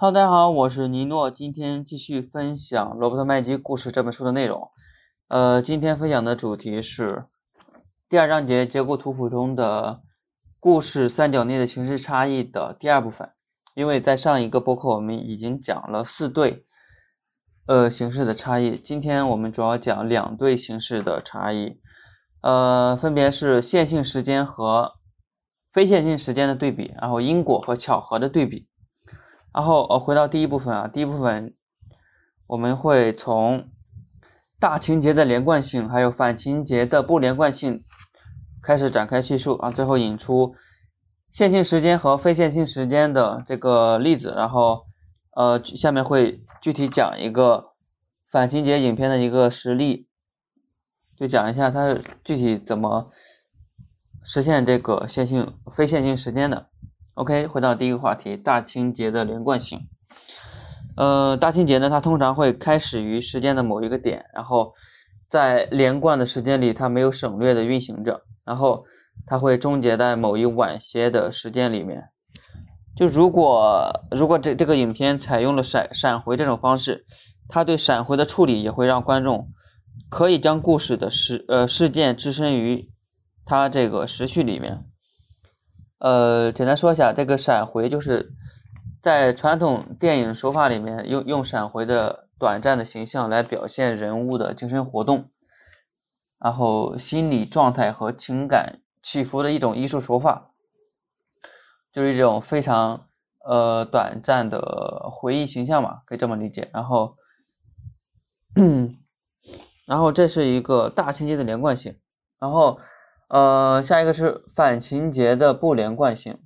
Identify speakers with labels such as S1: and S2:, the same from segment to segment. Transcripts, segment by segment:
S1: Hello，大家好，我是尼诺，今天继续分享《罗伯特麦基故事》这本书的内容。呃，今天分享的主题是第二章节结构图谱中的故事三角内的形式差异的第二部分。因为在上一个播客我们已经讲了四对呃形式的差异，今天我们主要讲两对形式的差异，呃，分别是线性时间和非线性时间的对比，然后因果和巧合的对比。然后呃，回到第一部分啊，第一部分我们会从大情节的连贯性，还有反情节的不连贯性开始展开叙述啊，最后引出线性时间和非线性时间的这个例子，然后呃，下面会具体讲一个反情节影片的一个实例，就讲一下它具体怎么实现这个线性非线性时间的。OK，回到第一个话题，大情节的连贯性。呃，大情节呢，它通常会开始于时间的某一个点，然后在连贯的时间里，它没有省略的运行着，然后它会终结在某一晚些的时间里面。就如果如果这这个影片采用了闪闪回这种方式，它对闪回的处理也会让观众可以将故事的事呃事件置身于它这个时序里面。呃，简单说一下，这个闪回就是在传统电影手法里面用用闪回的短暂的形象来表现人物的精神活动，然后心理状态和情感起伏的一种艺术手法，就是一种非常呃短暂的回忆形象嘛，可以这么理解。然后，然后这是一个大情节的连贯性，然后。呃，下一个是反情节的不连贯性，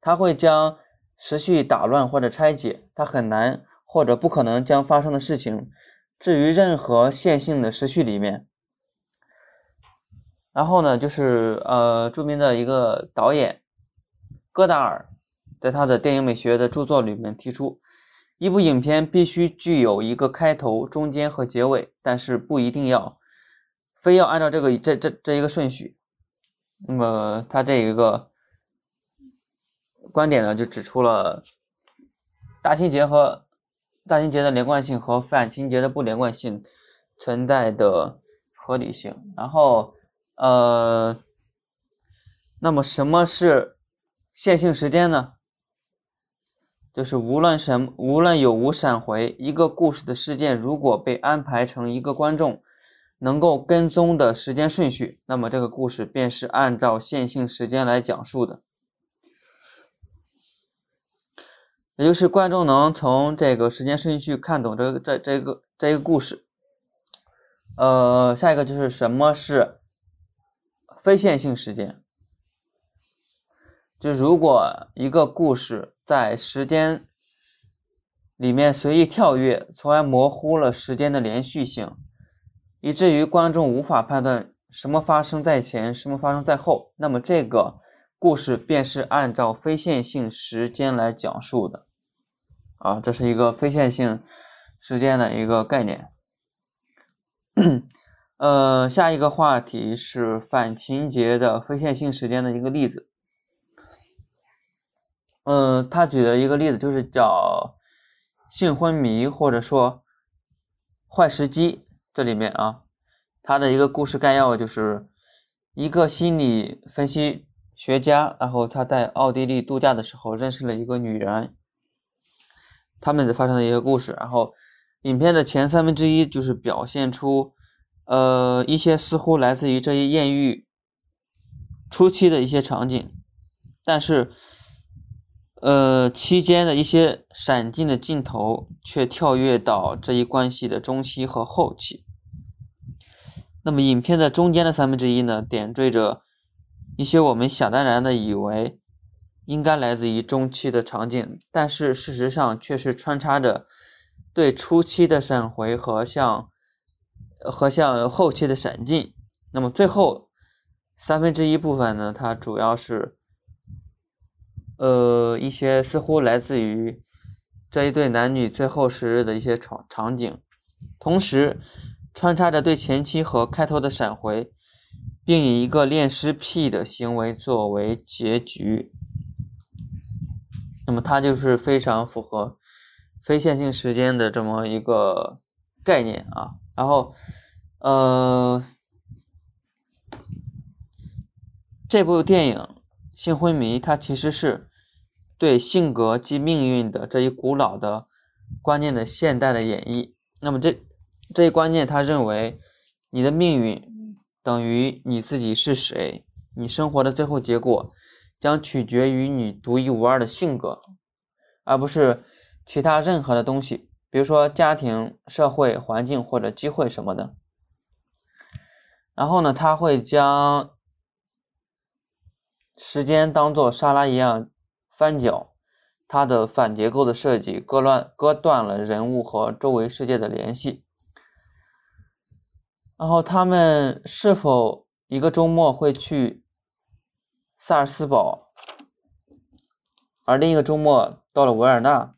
S1: 它会将时序打乱或者拆解，它很难或者不可能将发生的事情置于任何线性的时序里面。然后呢，就是呃，著名的一个导演戈达尔在他的电影美学的著作里面提出，一部影片必须具有一个开头、中间和结尾，但是不一定要。非要按照这个这这这一个顺序，那么他这一个观点呢，就指出了大情节和大情节的连贯性和反情节的不连贯性存在的合理性。然后，呃，那么什么是线性时间呢？就是无论什无论有无闪回，一个故事的事件如果被安排成一个观众。能够跟踪的时间顺序，那么这个故事便是按照线性时间来讲述的，也就是观众能从这个时间顺序看懂这个这这个这一个故事。呃，下一个就是什么是非线性时间？就如果一个故事在时间里面随意跳跃，从而模糊了时间的连续性。以至于观众无法判断什么发生在前，什么发生在后，那么这个故事便是按照非线性时间来讲述的。啊，这是一个非线性时间的一个概念。呃，下一个话题是反情节的非线性时间的一个例子。嗯，他举的一个例子就是叫性昏迷，或者说坏时机。这里面啊，他的一个故事概要就是一个心理分析学家，然后他在奥地利度假的时候认识了一个女人，他们发生的一个故事。然后影片的前三分之一就是表现出呃一些似乎来自于这一艳遇初期的一些场景，但是。呃，期间的一些闪进的镜头却跳跃到这一关系的中期和后期。那么，影片的中间的三分之一呢，点缀着一些我们想当然的以为应该来自于中期的场景，但是事实上却是穿插着对初期的闪回和像和像后期的闪进。那么，最后三分之一部分呢，它主要是。呃，一些似乎来自于这一对男女最后时日的一些场场景，同时穿插着对前期和开头的闪回，并以一个恋尸癖的行为作为结局。那么它就是非常符合非线性时间的这么一个概念啊。然后，呃，这部电影《性昏迷》它其实是对性格及命运的这一古老的观念的现代的演绎。那么这这一观念，他认为你的命运等于你自己是谁，你生活的最后结果将取决于你独一无二的性格，而不是其他任何的东西，比如说家庭、社会环境或者机会什么的。然后呢，他会将时间当做沙拉一样翻搅。它的反结构的设计割乱割断了人物和周围世界的联系，然后他们是否一个周末会去萨尔斯堡，而另一个周末到了维尔纳，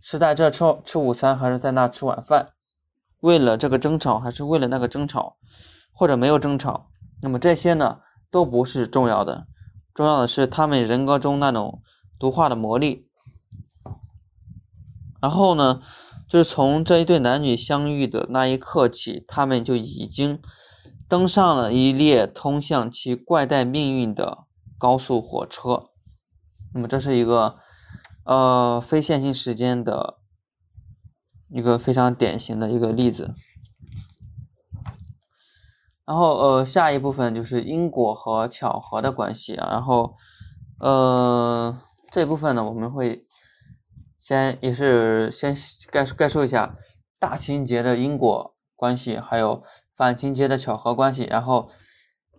S1: 是在这吃吃午餐还是在那吃晚饭？为了这个争吵还是为了那个争吵，或者没有争吵？那么这些呢都不是重要的，重要的是他们人格中那种。毒化的魔力，然后呢，就是从这一对男女相遇的那一刻起，他们就已经登上了一列通向其怪诞命运的高速火车。那么，这是一个呃非线性时间的一个非常典型的一个例子。然后，呃，下一部分就是因果和巧合的关系啊。然后，呃。这部分呢，我们会先也是先概概述一下大情节的因果关系，还有反情节的巧合关系，然后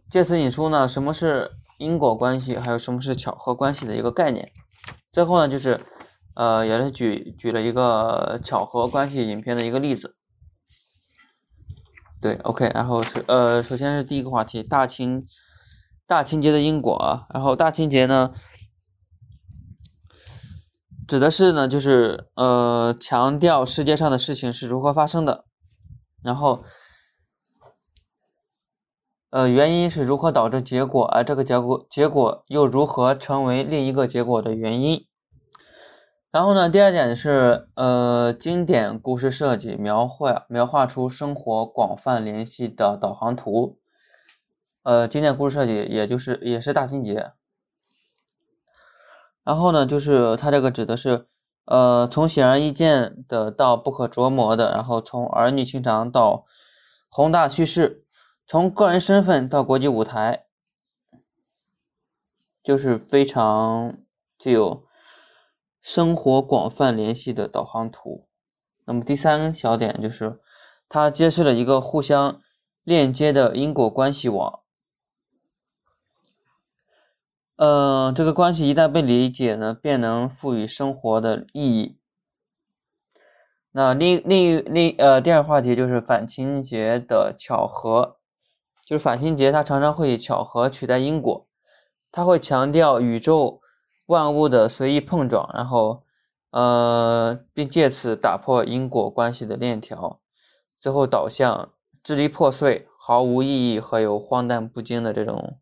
S1: 借此引出呢什么是因果关系，还有什么是巧合关系的一个概念。最后呢，就是呃也是举举了一个巧合关系影片的一个例子。对，OK，然后是呃首先是第一个话题大情大情节的因果，然后大情节呢。指的是呢，就是呃，强调世界上的事情是如何发生的，然后，呃，原因是如何导致结果，而这个结果结果又如何成为另一个结果的原因。然后呢，第二点是呃，经典故事设计描绘描画出生活广泛联系的导航图。呃，经典故事设计也就是也是大情节。然后呢，就是它这个指的是，呃，从显而易见的到不可琢磨的，然后从儿女情长到宏大叙事，从个人身份到国际舞台，就是非常具有生活广泛联系的导航图。那么第三小点就是，它揭示了一个互相链接的因果关系网。嗯，这个关系一旦被理解呢，便能赋予生活的意义。那另另另呃，第二个话题就是反情节的巧合，就是反情节它常常会巧合取代因果，它会强调宇宙万物的随意碰撞，然后呃，并借此打破因果关系的链条，最后导向支离破碎、毫无意义和有荒诞不经的这种。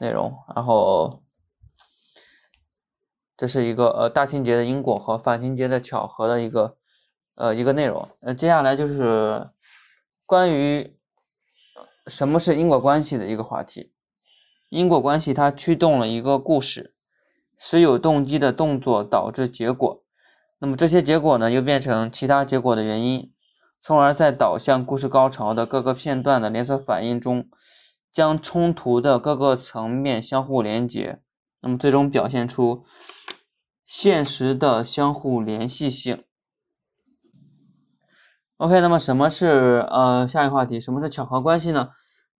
S1: 内容，然后这是一个呃大情节的因果和反情节的巧合的一个呃一个内容。呃，接下来就是关于什么是因果关系的一个话题。因果关系它驱动了一个故事，使有动机的动作导致结果，那么这些结果呢又变成其他结果的原因，从而在导向故事高潮的各个片段的连锁反应中。将冲突的各个层面相互连接，那么最终表现出现实的相互联系性。OK，那么什么是呃下一个话题？什么是巧合关系呢？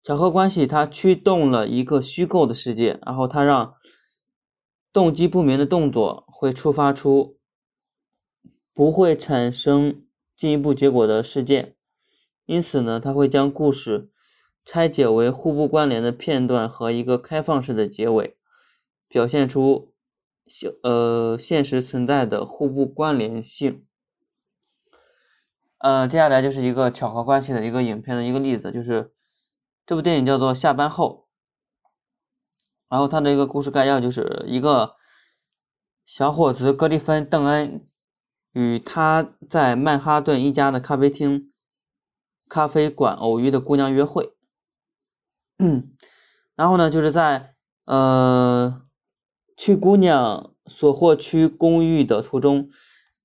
S1: 巧合关系它驱动了一个虚构的世界，然后它让动机不明的动作会触发出不会产生进一步结果的事件，因此呢，它会将故事。拆解为互不关联的片段和一个开放式的结尾，表现出现呃现实存在的互不关联性。呃，接下来就是一个巧合关系的一个影片的一个例子，就是这部电影叫做《下班后》，然后它的一个故事概要就是一个小伙子格里芬·邓恩与他在曼哈顿一家的咖啡厅、咖啡馆偶遇的姑娘约会。然后呢，就是在呃去姑娘所获区公寓的途中，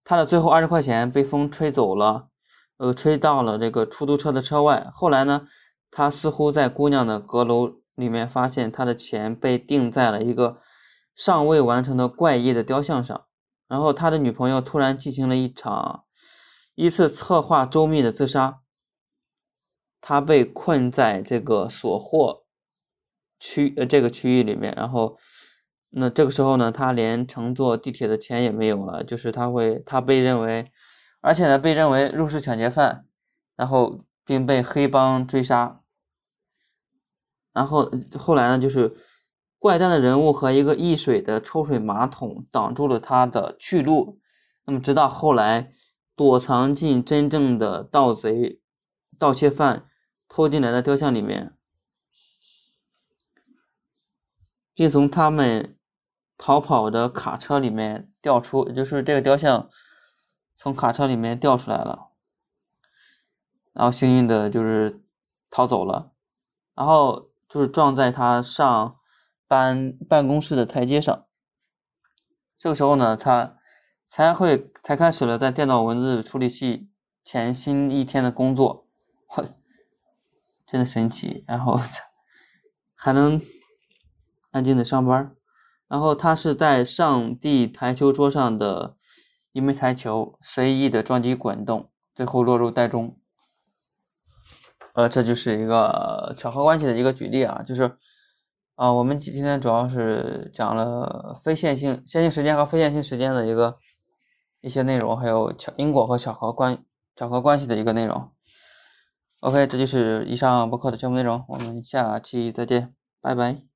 S1: 他的最后二十块钱被风吹走了，呃，吹到了这个出租车的车外。后来呢，他似乎在姑娘的阁楼里面发现他的钱被钉在了一个尚未完成的怪异的雕像上。然后他的女朋友突然进行了一场一次策划周密的自杀。他被困在这个所获区呃这个区域里面，然后那这个时候呢，他连乘坐地铁的钱也没有了，就是他会他被认为，而且呢被认为入室抢劫犯，然后并被黑帮追杀，然后后来呢就是怪诞的人物和一个溢水的抽水马桶挡住了他的去路，那么直到后来躲藏进真正的盗贼盗窃犯。偷进来的雕像里面，并从他们逃跑的卡车里面调出，也就是这个雕像从卡车里面掉出来了，然后幸运的就是逃走了，然后就是撞在他上班办公室的台阶上。这个时候呢，他才会才开始了在电脑文字处理器前新一天的工作。我。真的神奇，然后还能安静的上班，然后他是在上帝台球桌上的一枚台球随意的撞击滚动，最后落入袋中。呃，这就是一个巧合关系的一个举例啊，就是啊，我们今天主要是讲了非线性线性时间和非线性时间的一个一些内容，还有巧因果和巧合关巧合关系的一个内容。OK，这就是以上播客的全部内容，我们下期再见，拜拜。